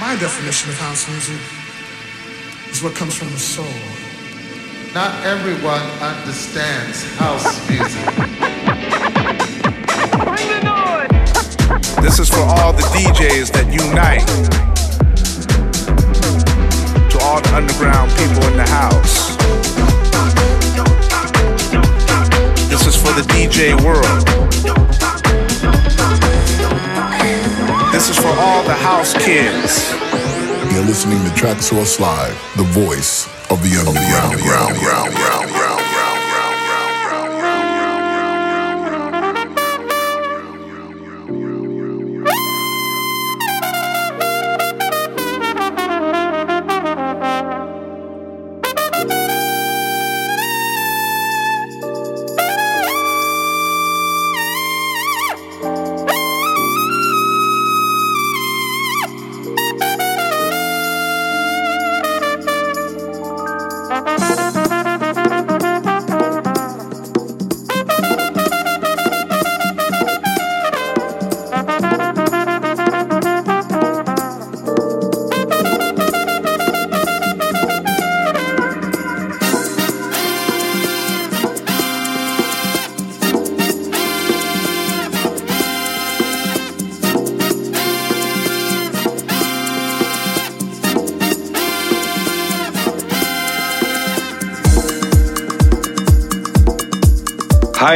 My definition of house music is what comes from the soul. Not everyone understands house music. Bring the noise! This is for all the DJs that unite. To all the underground people in the house. This is for the DJ world. This is for all the house kids. You're listening to Traxsource Live, the voice of the underground.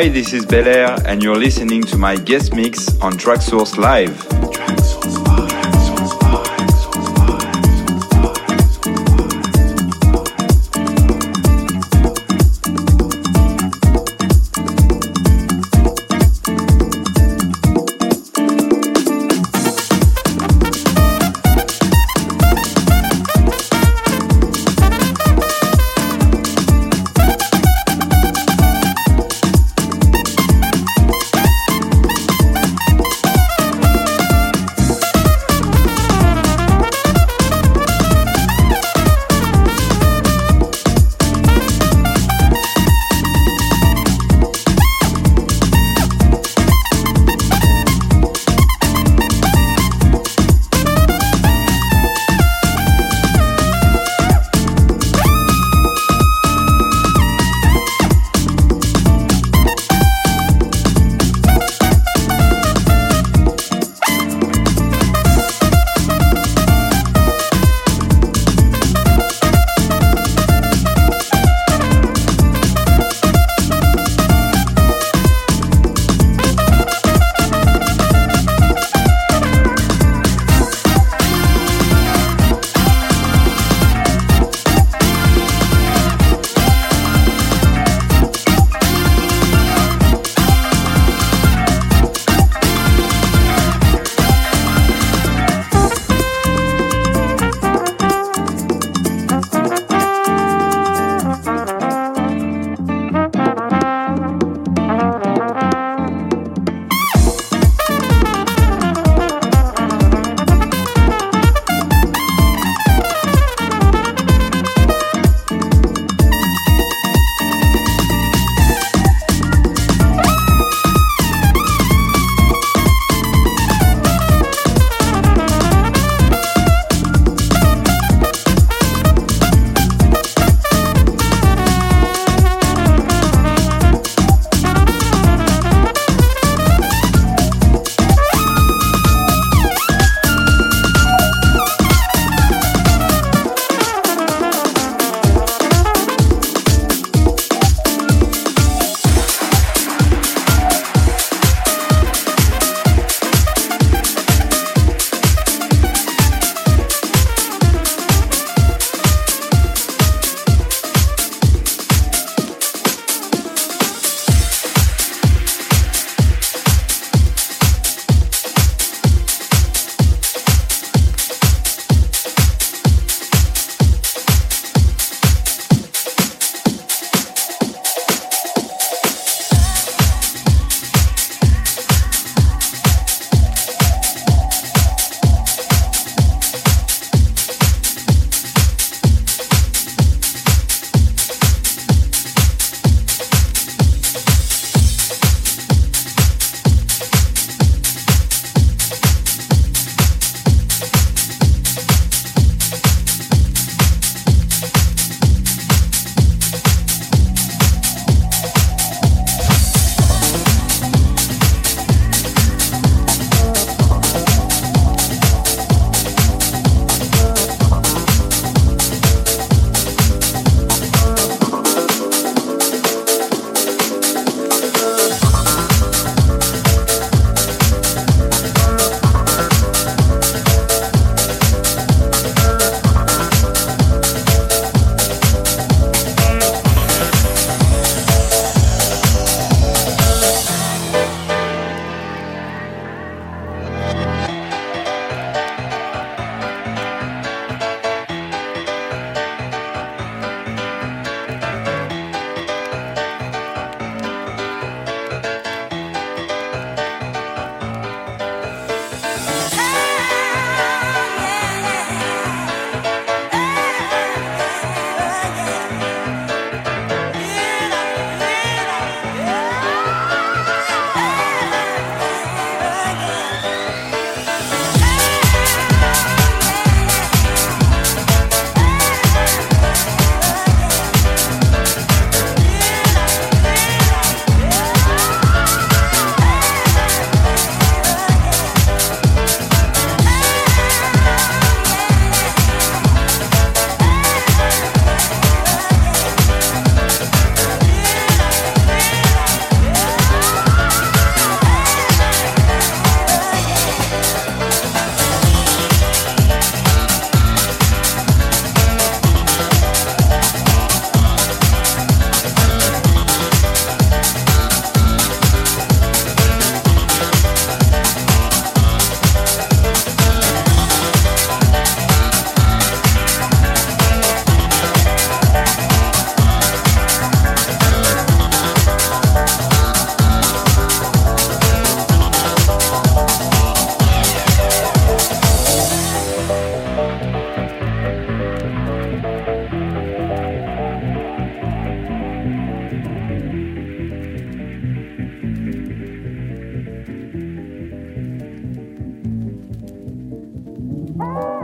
Hi, this is Bellaire, and you're listening to my guest mix on Traxsource Live. Bye.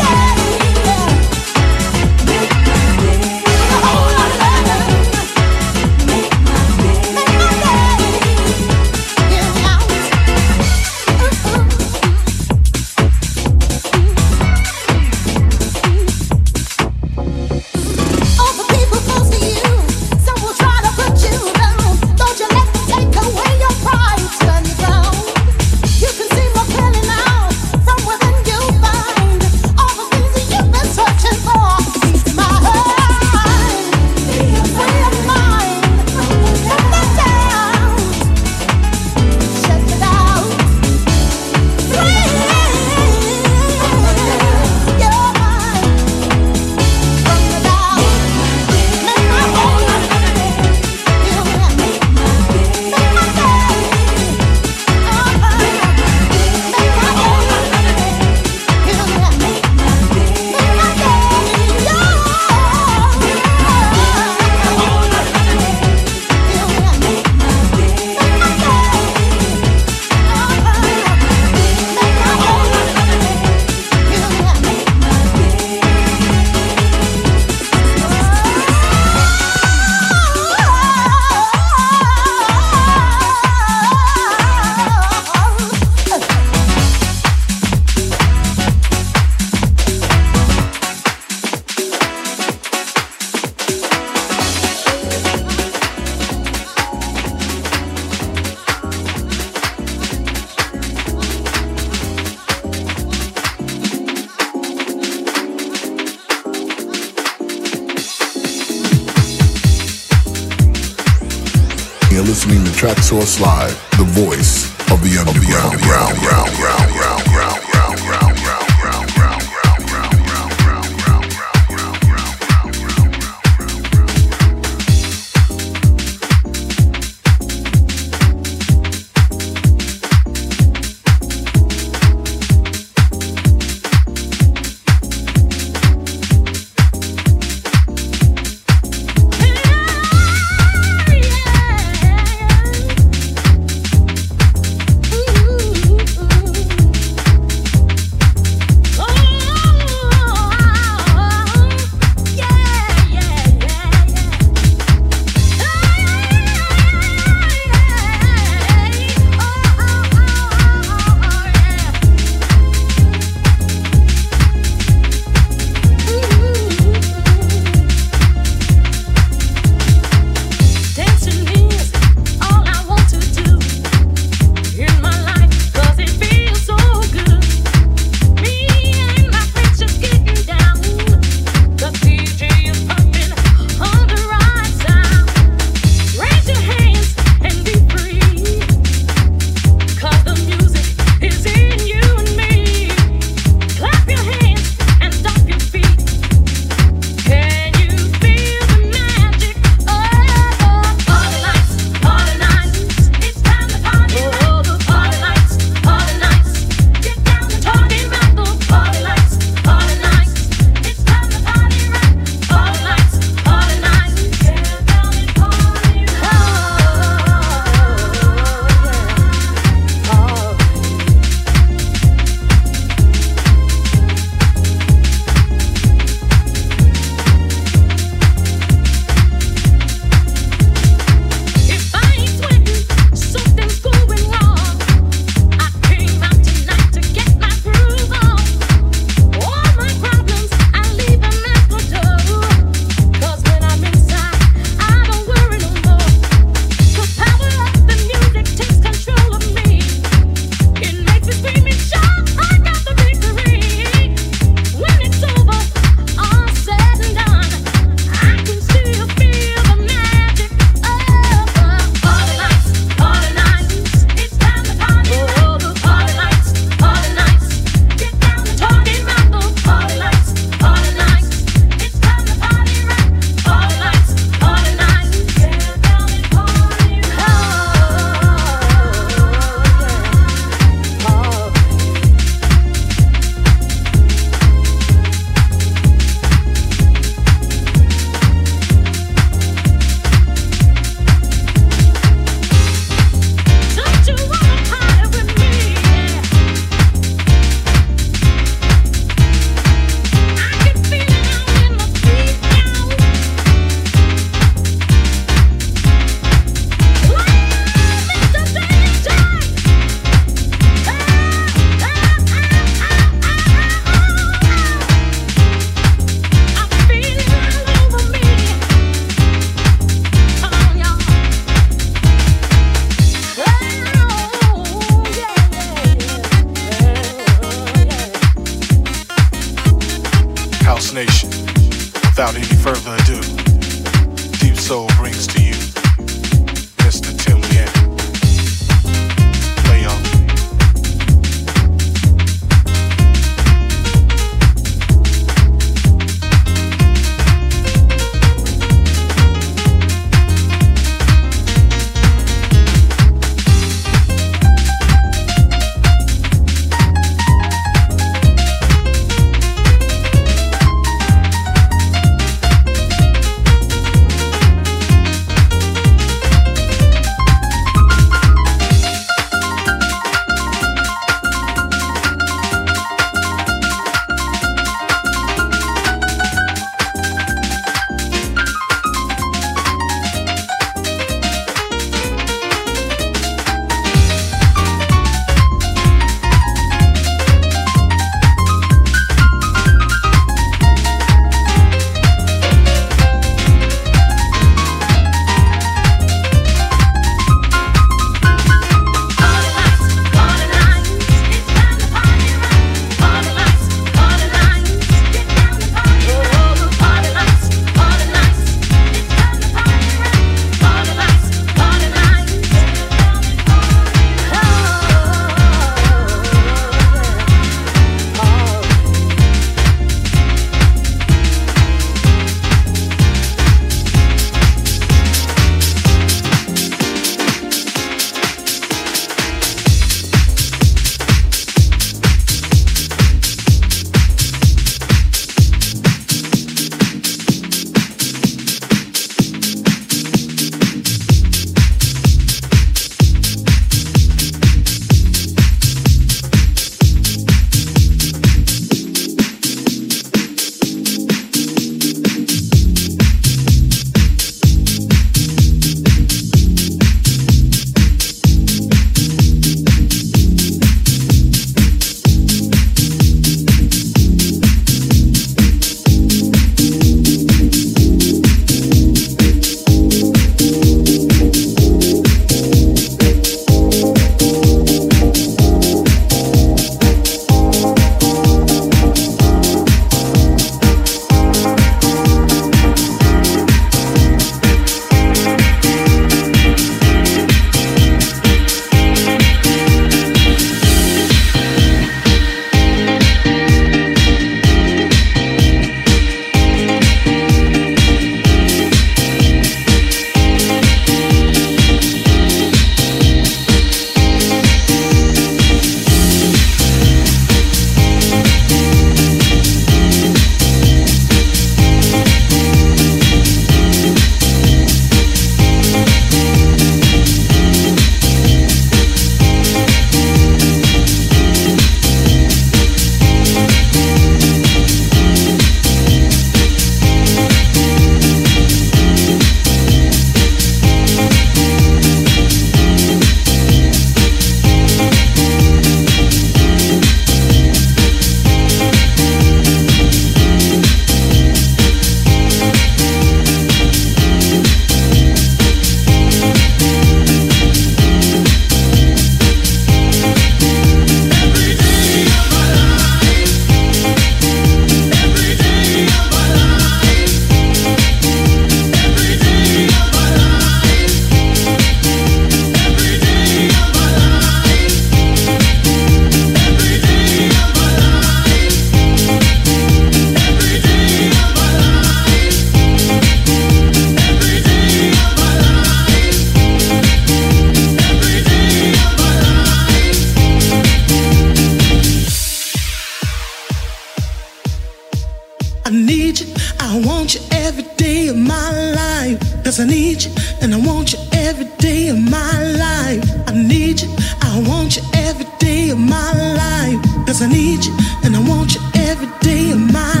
I need you and I want you every day of my life. I need you, I want you every day of my life. Cause I need you and I want you every day of my life.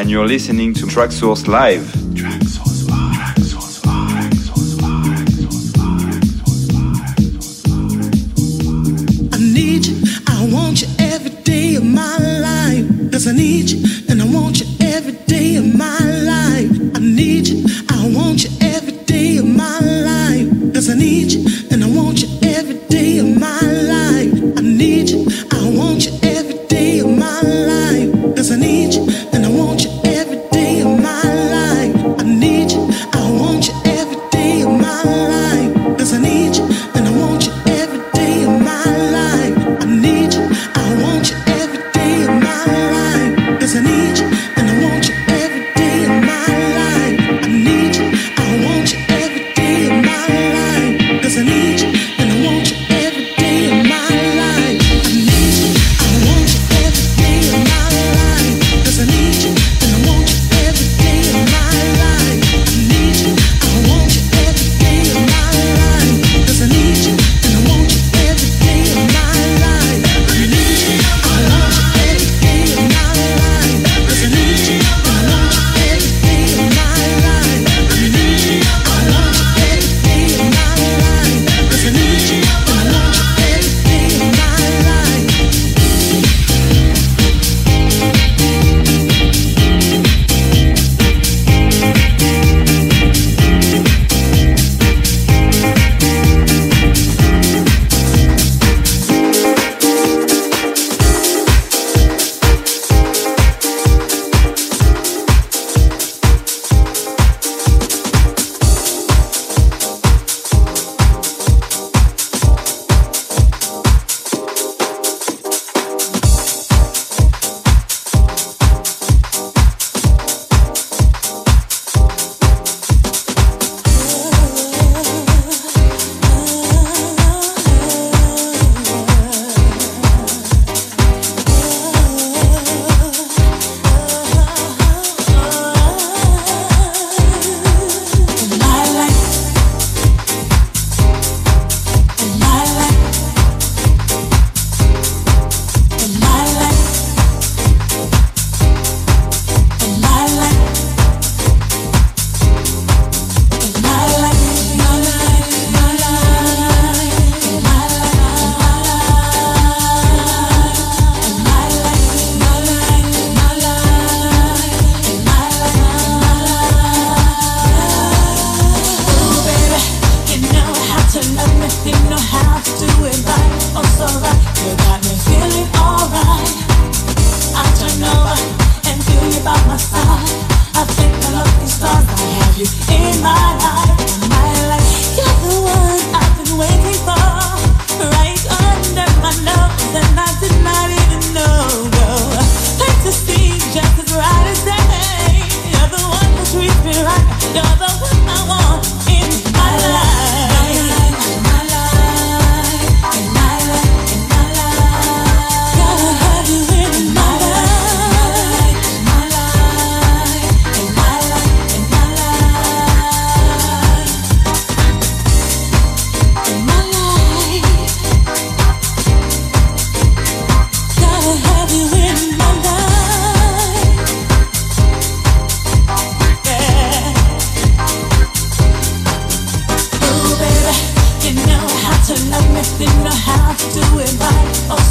and you're listening to Traxsource Live.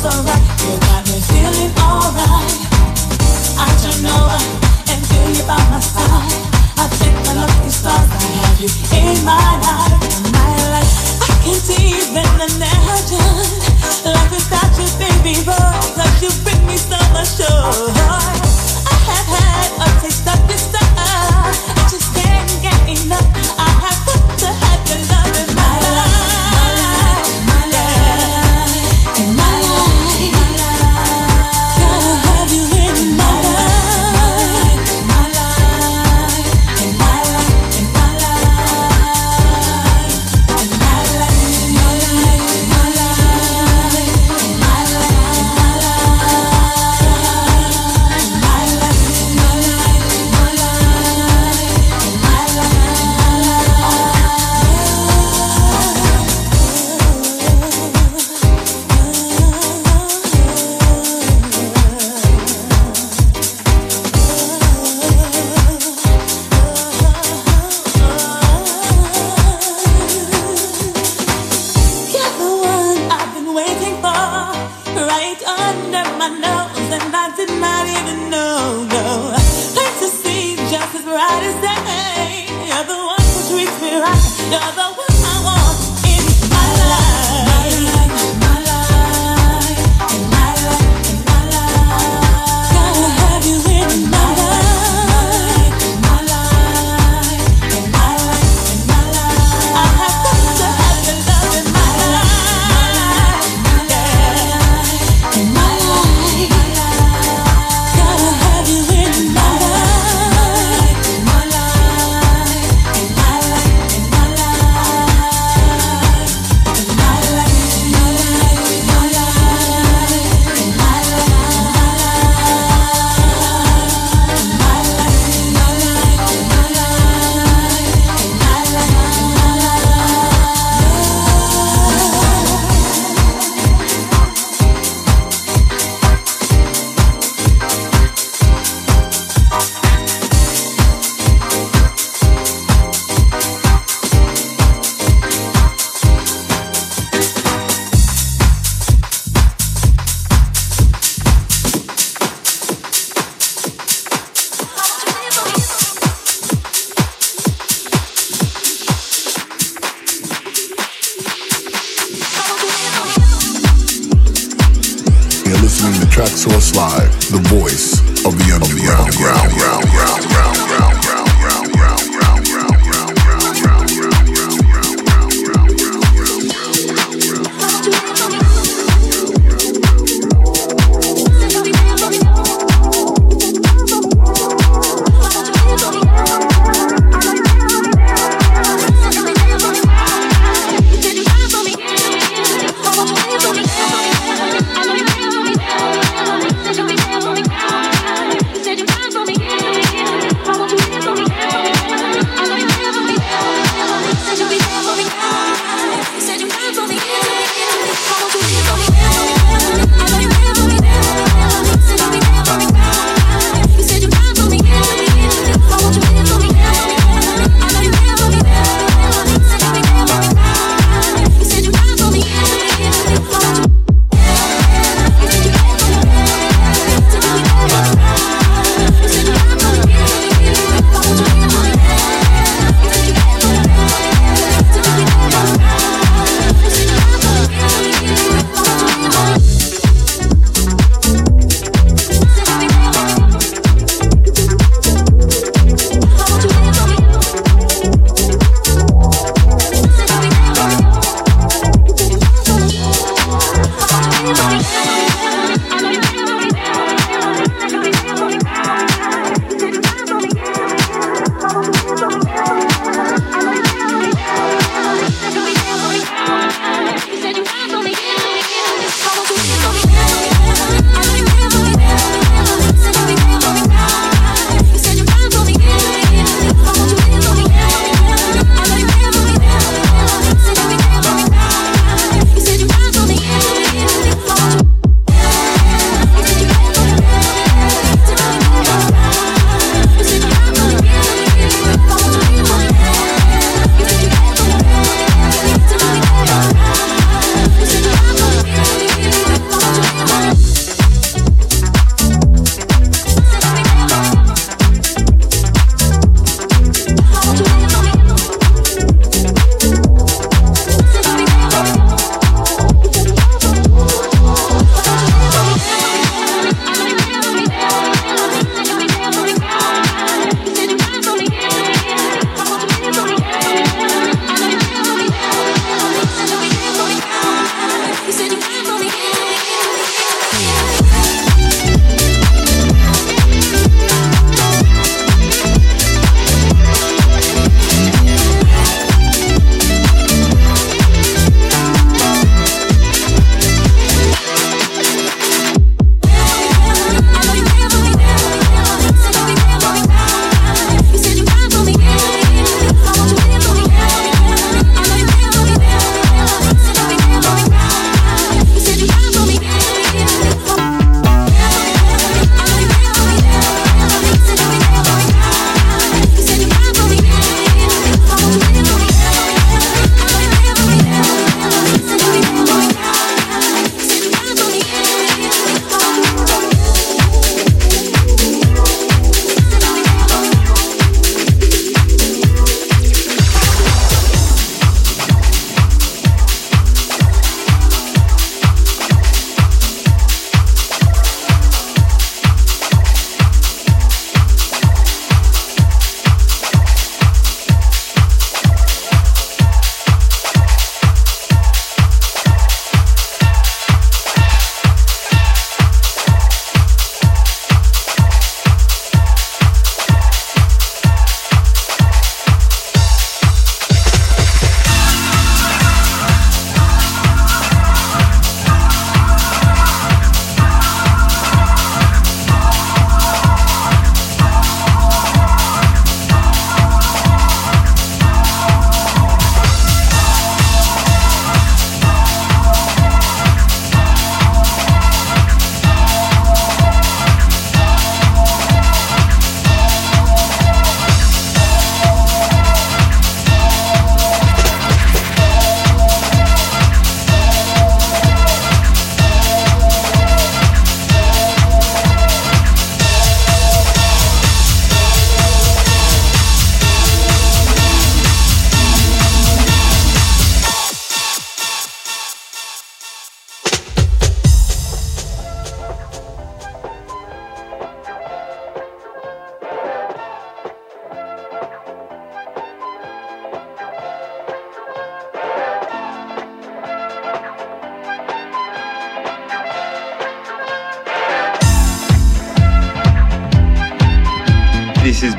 alright.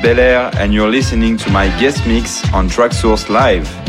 Bellaire, and you're listening to my guest mix on Traxsource Live.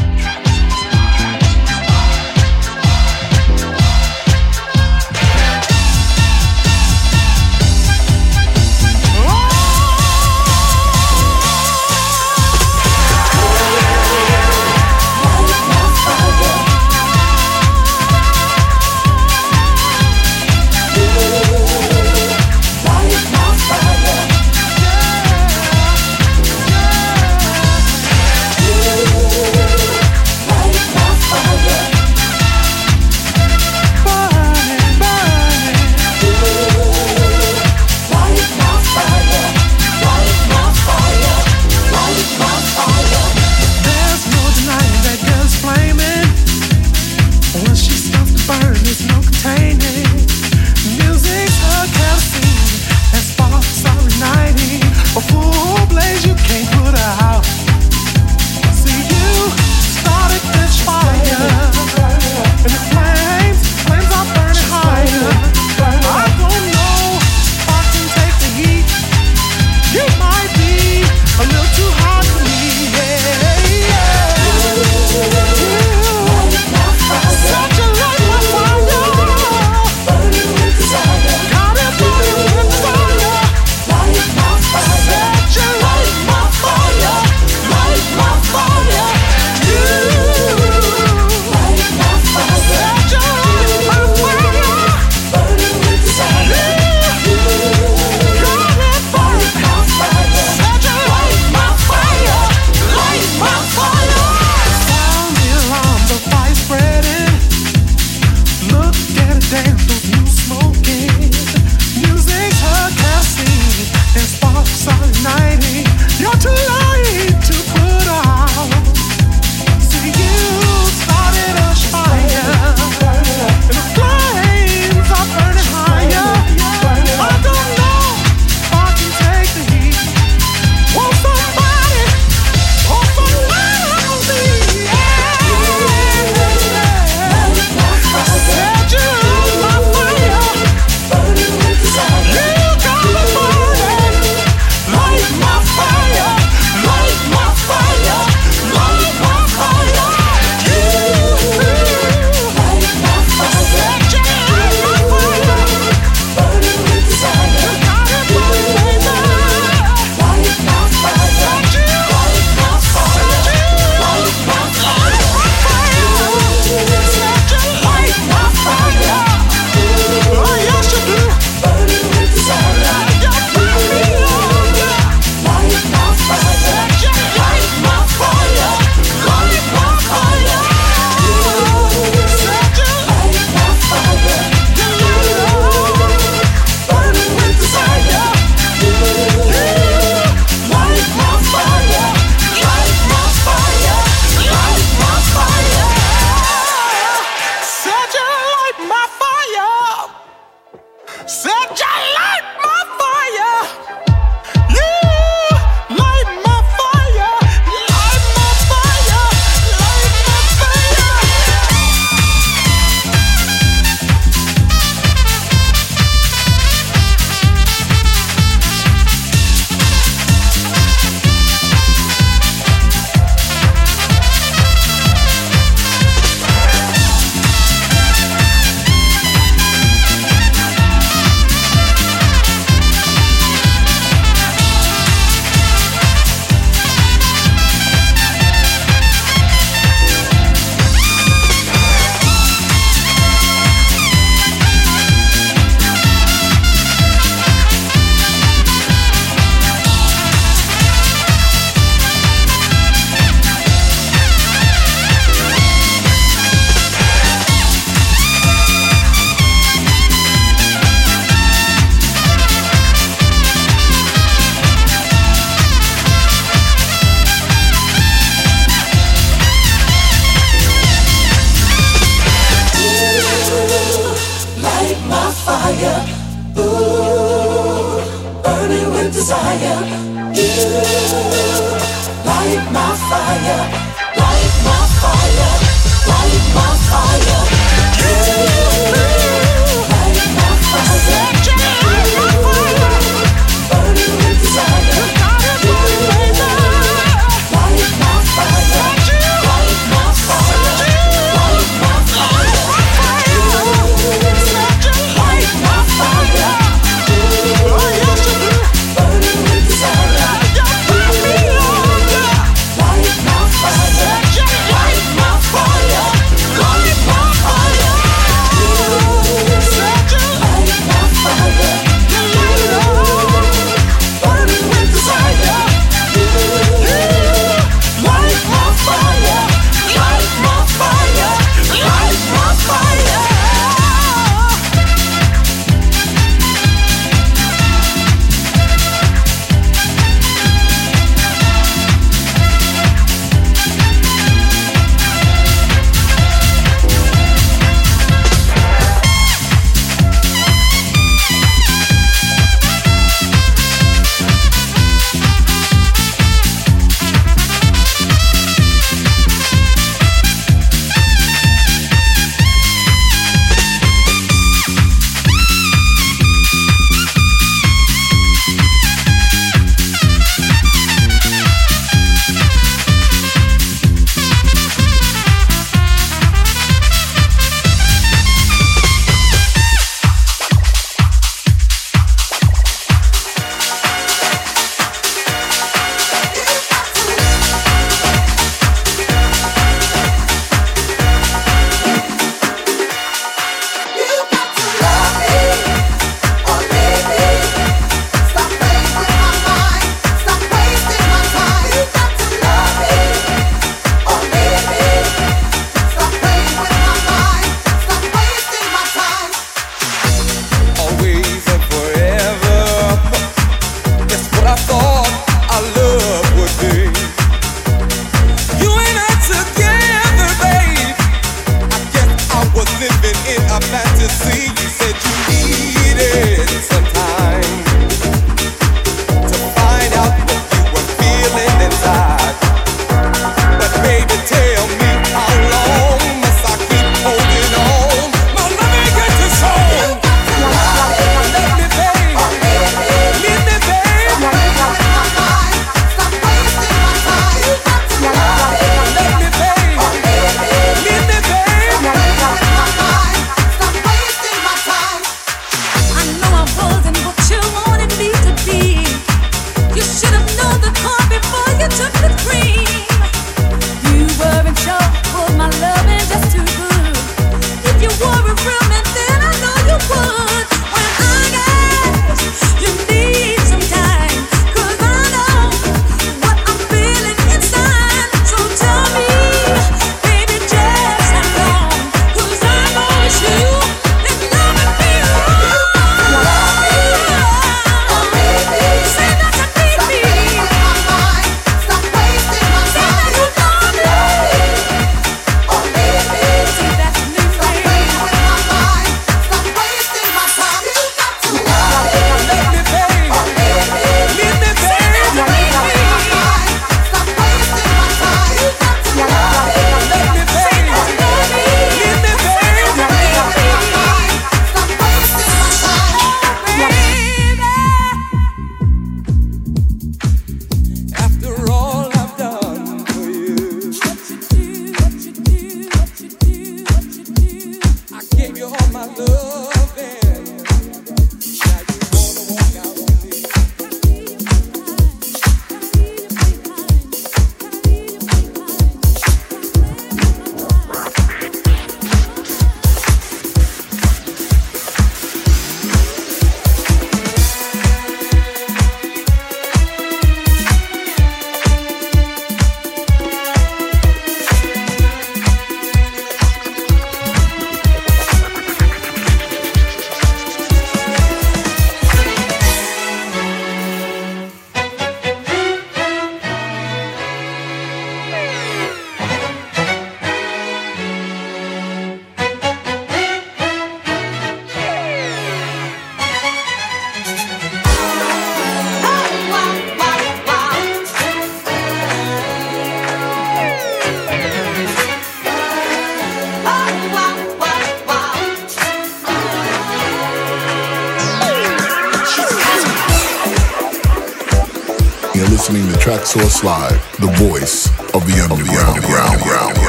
Traxsource Live, the voice of the underground. ground, ground, ground,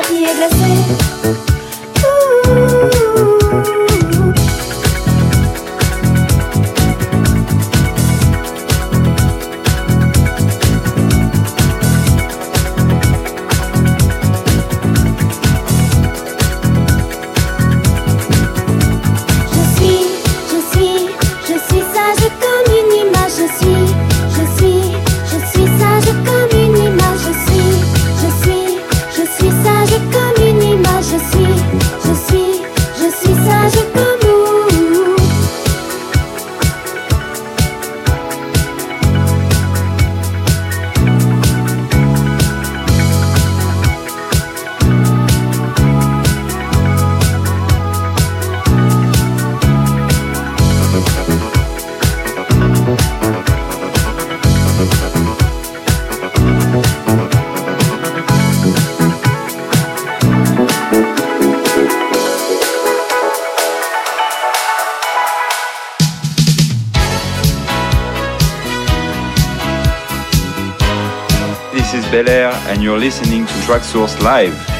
papier glacé. Bellaire, and you're listening to Traxsource Live.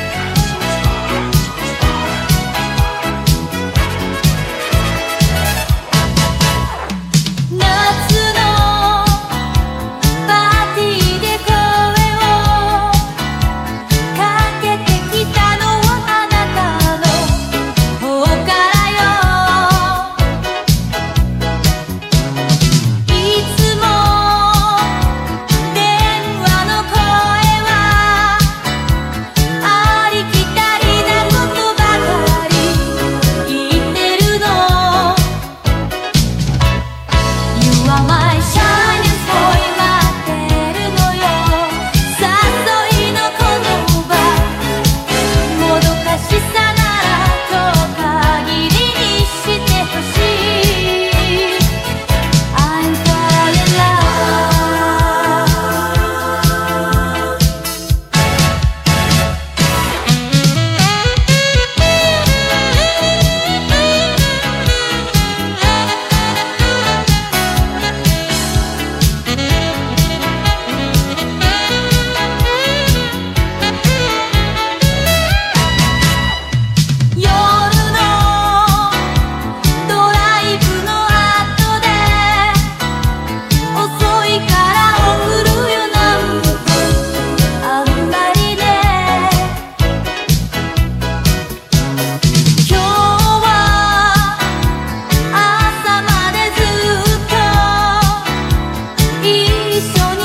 веселый.